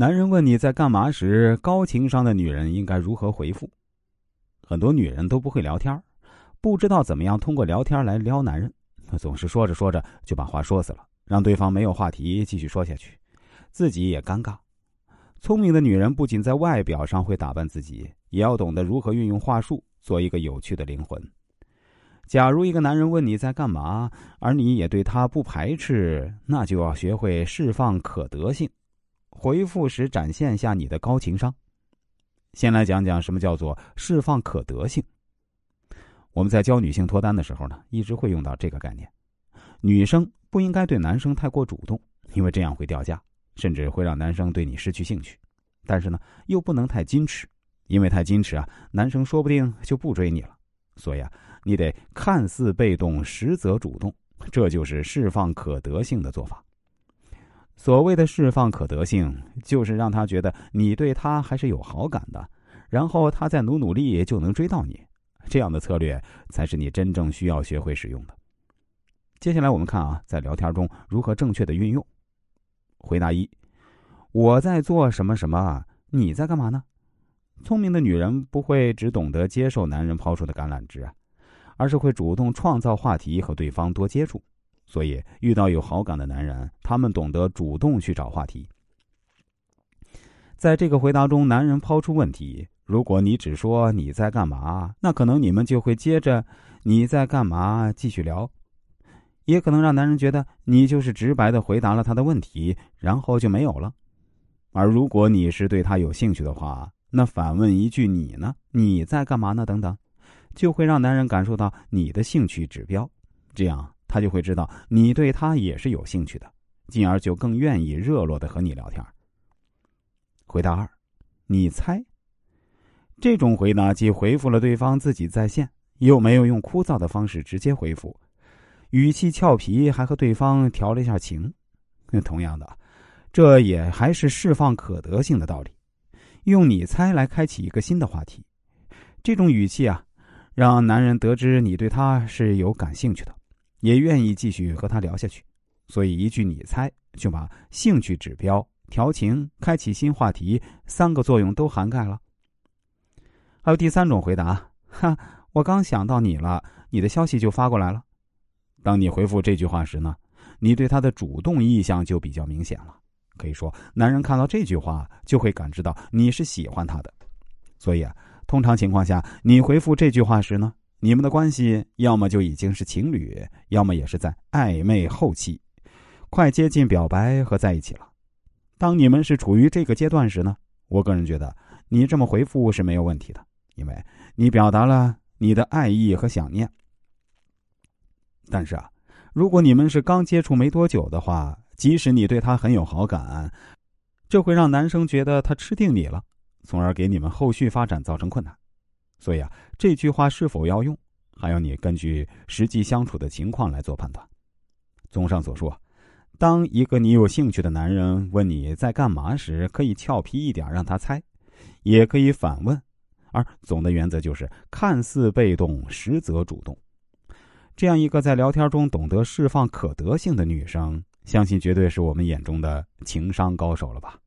男人问你在干嘛时，高情商的女人应该如何回复？很多女人都不会聊天，不知道怎么样通过聊天来撩男人，总是说着说着就把话说死了，让对方没有话题继续说下去，自己也尴尬。聪明的女人不仅在外表上会打扮自己，也要懂得如何运用话术，做一个有趣的灵魂。假如一个男人问你在干嘛，而你也对他不排斥，那就要学会释放可得性，回复时展现下你的高情商。先来讲讲什么叫做释放可得性。我们在教女性脱单的时候呢，一直会用到这个概念。女生不应该对男生太过主动，因为这样会掉价，甚至会让男生对你失去兴趣。但是呢，又不能太矜持，因为太矜持啊，男生说不定就不追你了。所以啊。你得看似被动，实则主动，这就是释放可得性的做法。所谓的释放可得性，就是让他觉得你对他还是有好感的，然后他再努努力就能追到你。这样的策略才是你真正需要学会使用的。接下来我们看啊，在聊天中如何正确的运用。回答一：我在做什么什么？你在干嘛呢？聪明的女人不会只懂得接受男人抛出的橄榄枝啊。而是会主动创造话题和对方多接触，所以遇到有好感的男人，他们懂得主动去找话题。在这个回答中，男人抛出问题，如果你只说你在干嘛，那可能你们就会接着你在干嘛继续聊，也可能让男人觉得你就是直白的回答了他的问题，然后就没有了。而如果你是对他有兴趣的话，那反问一句你呢？你在干嘛呢？等等。就会让男人感受到你的兴趣指标，这样他就会知道你对他也是有兴趣的，进而就更愿意热络的和你聊天。回答二，你猜？这种回答既回复了对方自己在线，又没有用枯燥的方式直接回复，语气俏皮，还和对方调了一下情。同样的，这也还是释放可得性的道理，用你猜来开启一个新的话题。这种语气啊。让男人得知你对他是有感兴趣的，也愿意继续和他聊下去。所以一句“你猜”就把兴趣指标、调情、开启新话题三个作用都涵盖了。还有第三种回答：“哈，我刚想到你了，你的消息就发过来了。”当你回复这句话时呢，你对他的主动意向就比较明显了。可以说，男人看到这句话就会感知到你是喜欢他的。所以啊。通常情况下，你回复这句话时呢，你们的关系要么就已经是情侣，要么也是在暧昧后期，快接近表白和在一起了。当你们是处于这个阶段时呢，我个人觉得你这么回复是没有问题的，因为你表达了你的爱意和想念。但是啊，如果你们是刚接触没多久的话，即使你对他很有好感，这会让男生觉得他吃定你了。从而给你们后续发展造成困难，所以啊，这句话是否要用，还要你根据实际相处的情况来做判断。综上所述，当一个你有兴趣的男人问你在干嘛时，可以俏皮一点让他猜，也可以反问，而总的原则就是看似被动，实则主动。这样一个在聊天中懂得释放可得性的女生，相信绝对是我们眼中的情商高手了吧。